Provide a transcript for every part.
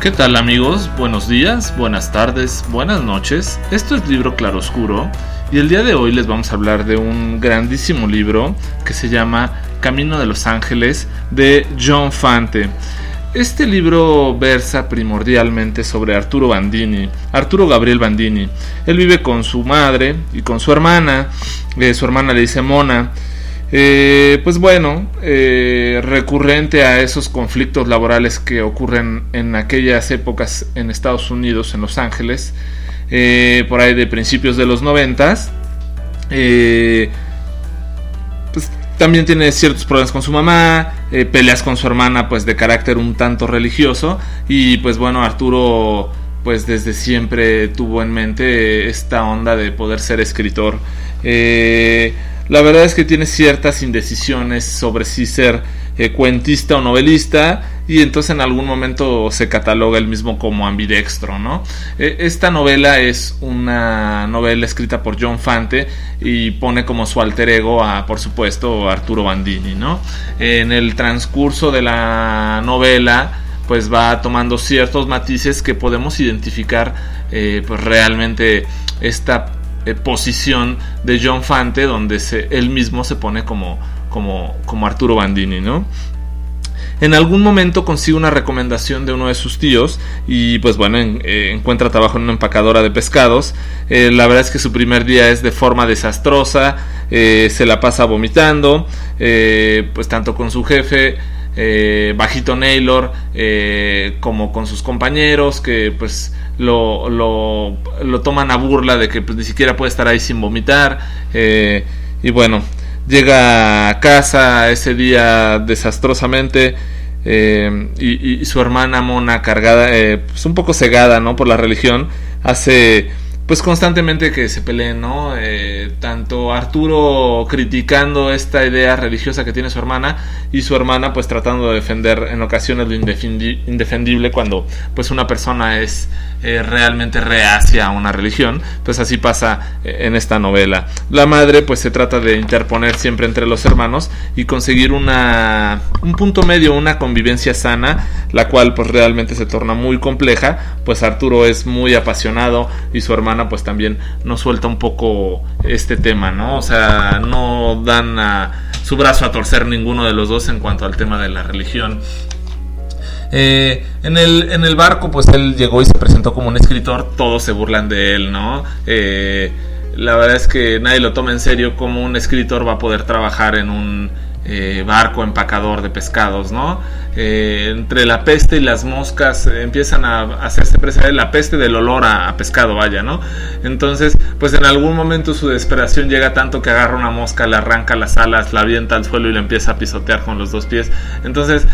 ¿Qué tal amigos? Buenos días, buenas tardes, buenas noches. Esto es Libro Claroscuro y el día de hoy les vamos a hablar de un grandísimo libro que se llama Camino de los Ángeles de John Fante. Este libro versa primordialmente sobre Arturo Bandini, Arturo Gabriel Bandini. Él vive con su madre y con su hermana, eh, su hermana le dice Mona, eh, pues bueno, eh, recurrente a esos conflictos laborales que ocurren en aquellas épocas en Estados Unidos, en Los Ángeles, eh, por ahí de principios de los noventas, pues también tiene ciertos problemas con su mamá, peleas con su hermana, pues de carácter un tanto religioso, y pues bueno, Arturo pues desde siempre tuvo en mente esta onda de poder ser escritor. Eh, la verdad es que tiene ciertas indecisiones sobre si ser eh, cuentista o novelista y entonces en algún momento se cataloga él mismo como ambidextro, ¿no? E, esta novela es una novela escrita por John Fante y pone como su alter ego a, por supuesto, Arturo Bandini, ¿no? En el transcurso de la novela pues va tomando ciertos matices que podemos identificar eh, pues realmente esta eh, posición de John Fante donde él mismo se pone como, como, como Arturo Bandini, ¿no? En algún momento consigue una recomendación de uno de sus tíos y pues bueno, eh, encuentra trabajo en una empacadora de pescados. Eh, la verdad es que su primer día es de forma desastrosa, se la pasa vomitando, pues tanto con su jefe eh, Bajito Naylor eh, como con sus compañeros que pues lo, lo, toman a burla de que pues, ni siquiera puede estar ahí sin vomitar eh, y bueno llega a casa ese día desastrosamente y, y, su hermana Mona cargada pues un poco cegada no por la religión hace pues constantemente que se peleen, ¿no? Eh, tanto Arturo criticando esta idea religiosa que tiene su hermana y su hermana pues tratando de defender en ocasiones lo indefendible cuando pues una persona es eh, realmente reacia a una religión, pues así pasa eh, en esta novela. La madre pues se trata de interponer siempre entre los hermanos y conseguir una un punto medio, una convivencia sana, la cual pues realmente se torna muy compleja, pues Arturo es muy apasionado y su hermana pues también nos suelta un poco este tema, ¿no? O sea, no dan su brazo a torcer ninguno de los dos en cuanto al tema de la religión eh, en, el, en el barco, pues él llegó y se presentó como un escritor, todos se burlan de él, ¿no? Eh, la verdad es que nadie lo toma en serio como un escritor va a poder trabajar en un eh, barco empacador de pescados, ¿no? Eh, entre la peste y las moscas eh, empiezan a hacerse presente la peste del olor a, pescado, vaya, ¿no? Entonces, pues en algún momento su desesperación llega tanto que agarra una mosca, le arranca las alas, la avienta al suelo y le empieza a pisotear con los dos pies. Entonces,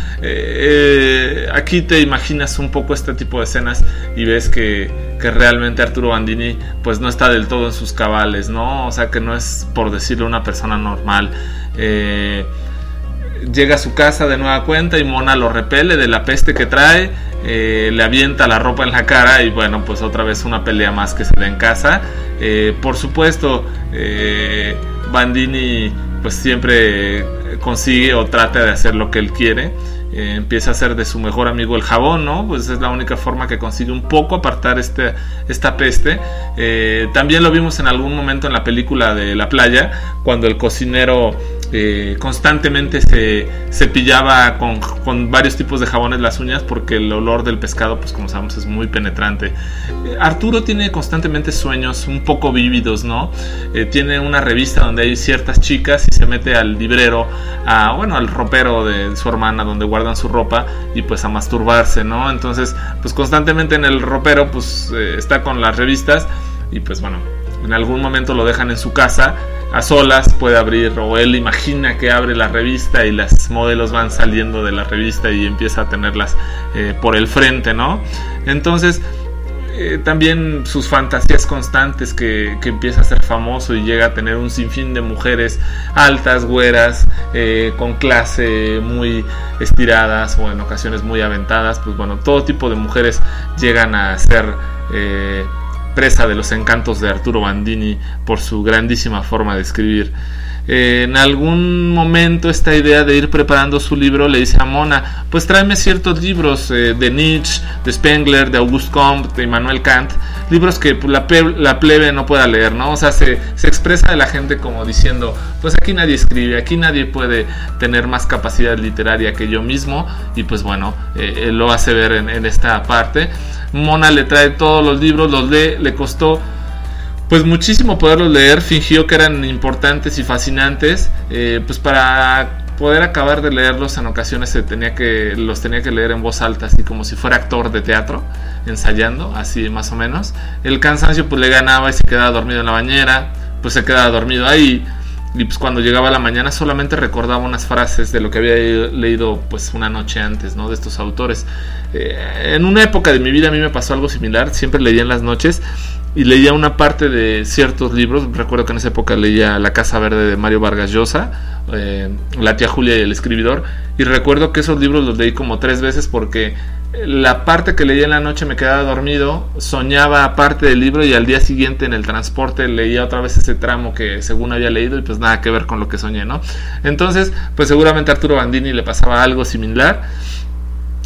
aquí te imaginas un poco este tipo de escenas y ves que, que realmente Arturo Bandini pues no está del todo en sus cabales, ¿no? O sea que no es por decirlo una persona normal. Eh, llega a su casa de nueva cuenta y Mona lo repele de la peste que trae, eh, le avienta la ropa en la cara y bueno, pues otra vez una pelea más que se da en casa. Eh, por supuesto, Bandini pues siempre consigue o trata de hacer lo que él quiere. empieza a hacer de su mejor amigo el jabón, ¿no? Pues es la única forma que consigue un poco apartar este, esta peste. también lo vimos en algún momento en la película de La playa, cuando el cocinero eh, constantemente se cepillaba con, con, varios tipos de jabones las uñas porque el olor del pescado, pues como sabemos, es muy penetrante. Eh, Arturo tiene constantemente sueños un poco vívidos, ¿no? Eh, tiene una revista donde hay ciertas chicas y se mete al librero, a, bueno, al ropero de su hermana donde guardan su ropa y pues a masturbarse, ¿no? Entonces, pues constantemente en el ropero, pues está con las revistas y pues bueno, en algún momento lo dejan en su casa a solas puede abrir o él imagina que abre la revista y las modelos van saliendo de la revista y empieza a tenerlas eh, por el frente, ¿no? Entonces eh, también sus fantasías constantes que, empieza a ser famoso y llega a tener un sinfín de mujeres altas, güeras, eh, con clase muy estiradas o en ocasiones muy aventadas, pues bueno, todo tipo de mujeres llegan a ser presa de los encantos de Arturo Bandini por su grandísima forma de escribir. Eh, en algún momento esta idea de ir preparando su libro le dice a Mona, pues tráeme ciertos libros eh, de Nietzsche, de Spengler, de Auguste Comte, de Immanuel Kant, libros que la, plebe no pueda leer, ¿no? O sea, se, expresa de la gente como diciendo, pues aquí nadie escribe, aquí nadie puede tener más capacidad literaria que yo mismo, y pues bueno, eh, lo hace ver en, en esta parte. Mona le trae todos los libros, los lee, le costó pues muchísimo poderlos leer, fingió que eran importantes y fascinantes, eh, pues para poder acabar de leerlos en ocasiones se tenía que los tenía que leer en voz alta, así como si fuera actor de teatro, ensayando, así más o menos. El cansancio pues le ganaba y se quedaba dormido en la bañera, pues se quedaba dormido ahí. Y pues cuando llegaba la mañana solamente recordaba unas frases de lo que había leído pues una noche antes, ¿no? De estos autores. Eh, en una época de mi vida a mí me pasó algo similar, siempre leía en las noches y leía una parte de ciertos libros. Recuerdo que en esa época leía La Casa Verde de Mario Vargas Llosa, eh, La tía Julia y el escribidor. Y recuerdo que esos libros los leí como tres veces porque la parte que leía en la noche me quedaba dormido, soñaba parte del libro y al día siguiente en el transporte leía otra vez ese tramo que según había leído y pues nada que ver con lo que soñé, ¿no? Entonces, pues seguramente a Arturo Bandini le pasaba algo similar.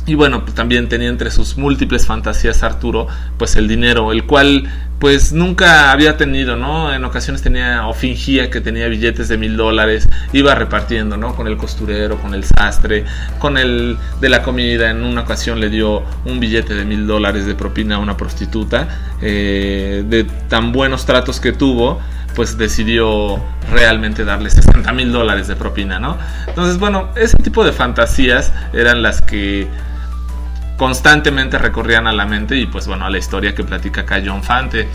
Y bueno, pues también tenía entre sus múltiples fantasías Arturo, pues el dinero, el cual pues nunca había tenido, ¿no? En ocasiones tenía o fingía que tenía billetes de mil dólares, iba repartiendo, ¿no? Con el costurero, con el sastre, con el de la comida. En una ocasión le dio un billete de mil dólares de propina a una prostituta, eh, de tan buenos tratos que tuvo pues decidió realmente darle 60 mil dólares de propina, ¿no? Entonces, bueno, ese tipo de fantasías eran las que constantemente recorrían a la mente y pues bueno, a la historia que platica acá John Fante.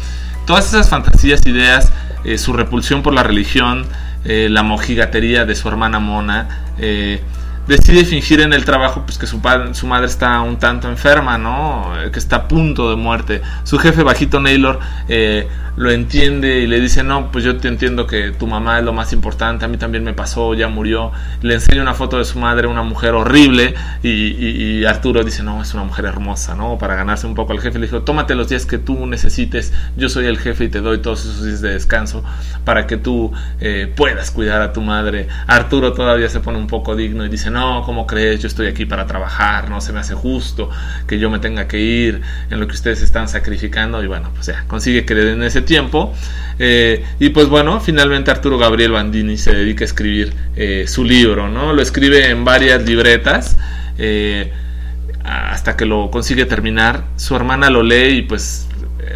Todas esas fantasías, ideas, eh, su repulsión por la religión, eh, la mojigatería de su hermana Mona, eh, decide fingir en el trabajo pues que su, padre, su madre está un tanto enferma, ¿no? Que está a punto de muerte. Su jefe bajito Naylor eh, lo entiende y le dice, no, pues yo te entiendo que tu mamá es lo más importante, a mí también me pasó, ya murió. Le enseña una foto de su madre, una mujer horrible, y, Arturo dice, no, es una mujer hermosa, ¿no? Para ganarse un poco al jefe, le dijo, tómate los días que tú necesites, yo soy el jefe y te doy todos esos días de descanso para que tú eh, puedas cuidar a tu madre. Arturo todavía se pone un poco digno y dice, no, ¿cómo crees? Yo estoy aquí para trabajar, no se me hace justo que yo me tenga que ir en lo que ustedes están sacrificando. Y bueno, pues ya, consigue que le den ese tiempo. Eh, y pues bueno, finalmente Arturo Gabriel Bandini se dedica a escribir eh, su libro, ¿no? Lo escribe en varias libretas. Eh, hasta que lo consigue terminar, su hermana lo lee y pues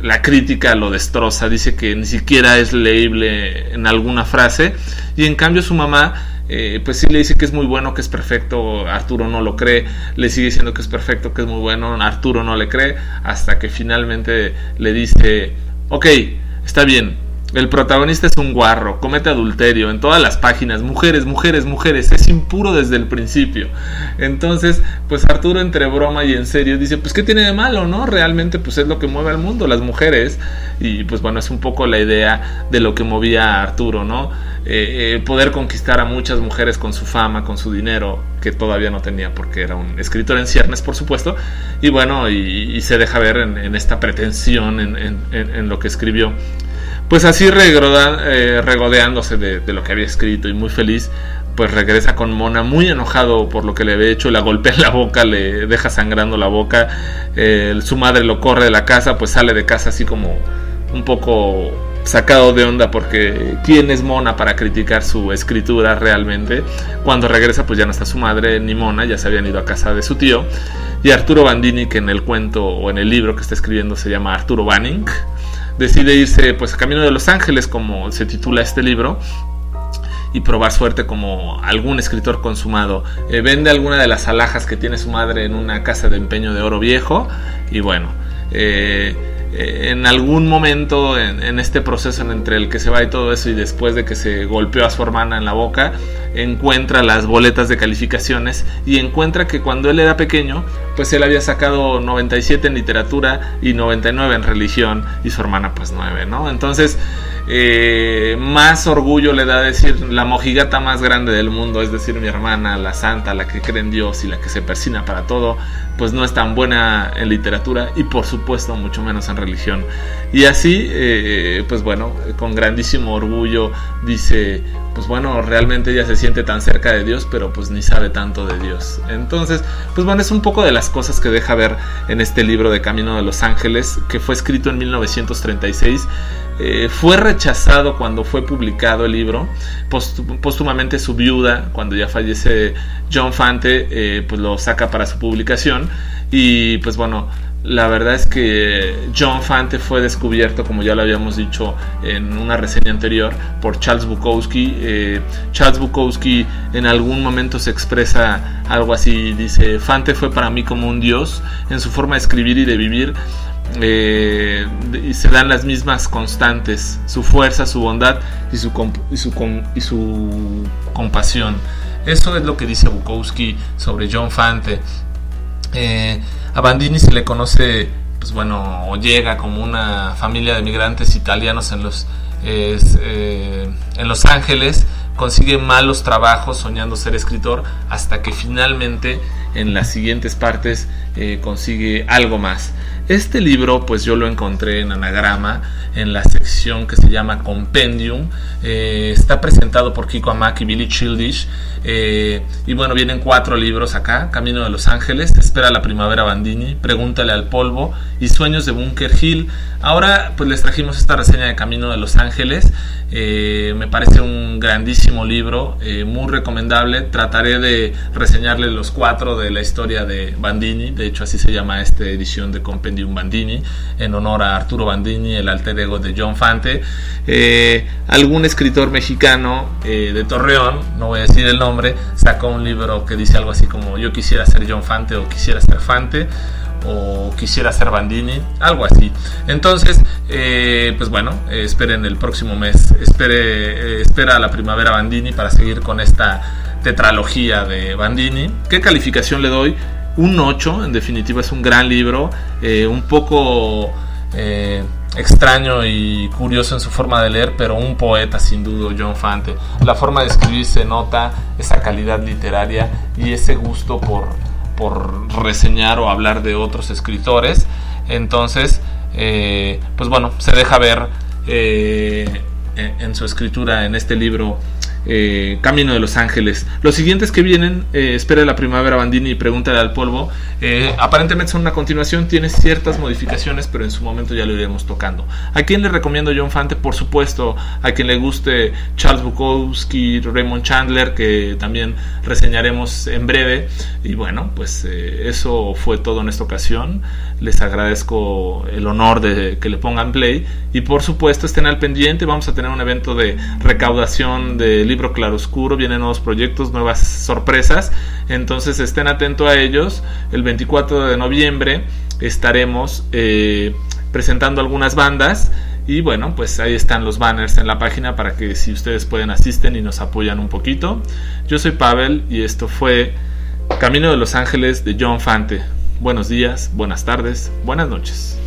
la crítica lo destroza, dice que ni siquiera es leíble en alguna frase y en cambio su mamá eh, pues sí le dice que es muy bueno, que es perfecto, Arturo no lo cree, le sigue diciendo que es perfecto, que es muy bueno, Arturo no le cree, hasta que finalmente le dice, ok, está bien, el protagonista es un guarro, comete adulterio en todas las páginas, mujeres, mujeres, mujeres, es impuro desde el principio. Entonces, pues Arturo entre broma y en serio dice, pues ¿qué tiene de malo, no? Realmente pues es lo que mueve al mundo, las mujeres. Y pues bueno, es un poco la idea de lo que movía a Arturo, ¿no? Eh, eh, poder conquistar a muchas mujeres con su fama, con su dinero, que todavía no tenía porque era un escritor en ciernes, por supuesto. Y bueno, y, se deja ver en, esta pretensión en lo que escribió pues así eh, regodeándose de, lo que había escrito y muy feliz, pues regresa con Mona muy enojado por lo que le había hecho, la golpea en la boca, le deja sangrando la boca, su madre lo corre de la casa, pues sale de casa así como un poco sacado de onda porque quién es Mona para criticar su escritura realmente. Cuando regresa pues ya no está su madre ni Mona, ya se habían ido a casa de su tío. Y Arturo Bandini, que en el cuento o en el libro que está escribiendo se llama Arturo Banning, decide irse pues a camino de Los Ángeles como se titula este libro y probar suerte como algún escritor consumado. Eh, vende alguna de las alhajas que tiene su madre en una casa de empeño de oro viejo y bueno, eh, en algún momento en, este proceso entre el que se va y todo eso y después de que se golpeó a su hermana en la boca, encuentra las boletas de calificaciones y encuentra que cuando él era pequeño, pues él había sacado 97 en literatura y 99 en religión y su hermana pues 9, ¿no? Entonces, eh, más orgullo le da decir la mojigata más grande del mundo, es decir, mi hermana, la santa, la que cree en Dios y la que se persina para todo, pues no es tan buena en literatura y por supuesto mucho menos en religión. Y así, eh, pues bueno, con grandísimo orgullo dice, pues bueno, realmente ella se siente tan cerca de Dios, pero pues ni sabe tanto de Dios. Entonces, pues bueno, es un poco de las cosas que deja ver en este libro de Camino de los Ángeles, que fue escrito en 1936 eh, fue rechazado cuando fue publicado el libro. póstumamente su viuda, cuando ya fallece John Fante, eh, pues lo saca para su publicación. Y pues bueno, la verdad es que John Fante fue descubierto, como ya lo habíamos dicho en una reseña anterior, por Charles Bukowski. Eh, Charles Bukowski en algún momento se expresa algo así, dice, Fante fue para mí como un dios en su forma de escribir y de vivir eh, y se dan las mismas constantes, su fuerza, su bondad y su, compasión. Eso es lo que dice Bukowski sobre John Fante. Eh, a Bandini se le conoce, pues bueno, o llega como una familia de migrantes italianos en los, eh, en Los Ángeles, consigue malos trabajos soñando ser escritor, hasta que finalmente en las siguientes partes consigue algo más. Este libro, pues yo lo encontré en Anagrama, en la sección que se llama Compendium. Eh, está presentado por Kiko Amak y Billy Childish. Eh, y bueno, vienen cuatro libros acá: Camino de Los Ángeles, Espera la Primavera Bandini, Pregúntale al Polvo y Sueños de Bunker Hill. Ahora, pues les trajimos esta reseña de Camino de Los Ángeles. Eh, me parece un grandísimo libro, muy recomendable. Trataré de reseñarle los cuatro de la historia de Bandini. De hecho, así se llama esta edición de Compendium un Bandini, en honor a Arturo Bandini, el alter ego de John Fante. Eh, algún escritor mexicano eh, de Torreón, no voy a decir el nombre, sacó un libro que dice algo así como Yo quisiera ser John Fante o quisiera ser Fante o quisiera ser Bandini, algo así. Entonces, eh, pues bueno, esperen el próximo mes, espere, espera la primavera Bandini para seguir con esta tetralogía de Bandini. ¿Qué calificación le doy? Un 8, en definitiva es un gran libro, eh, un poco eh, extraño y curioso en su forma de leer, pero un poeta sin duda, John Fante. La forma de escribir se nota esa calidad literaria y ese gusto por, por reseñar o hablar de otros escritores. Entonces, eh, pues bueno, se deja ver en su escritura en este libro eh, Camino de los Ángeles. Los siguientes que vienen, eh, Espera la Primavera Bandini y Pregúntale al Polvo, eh, aparentemente son una continuación, tiene ciertas modificaciones, pero en su momento ya lo iremos tocando. ¿A quién le recomiendo John Fante? Por supuesto, a quien le guste Charles Bukowski, Raymond Chandler, que también reseñaremos en breve. Y bueno, pues eso fue todo en esta ocasión. Les agradezco el honor de que le pongan play. Y por supuesto, estén al pendiente, vamos a tener un evento de recaudación de libros libro claroscuro, vienen nuevos proyectos, nuevas sorpresas, entonces estén atentos a ellos. El 24 de noviembre estaremos eh, presentando algunas bandas y bueno, pues ahí están los banners en la página para que si ustedes pueden asisten y nos apoyan un poquito. Yo soy Pavel y esto fue Camino de los Ángeles de John Fante. Buenos días, buenas tardes, buenas noches.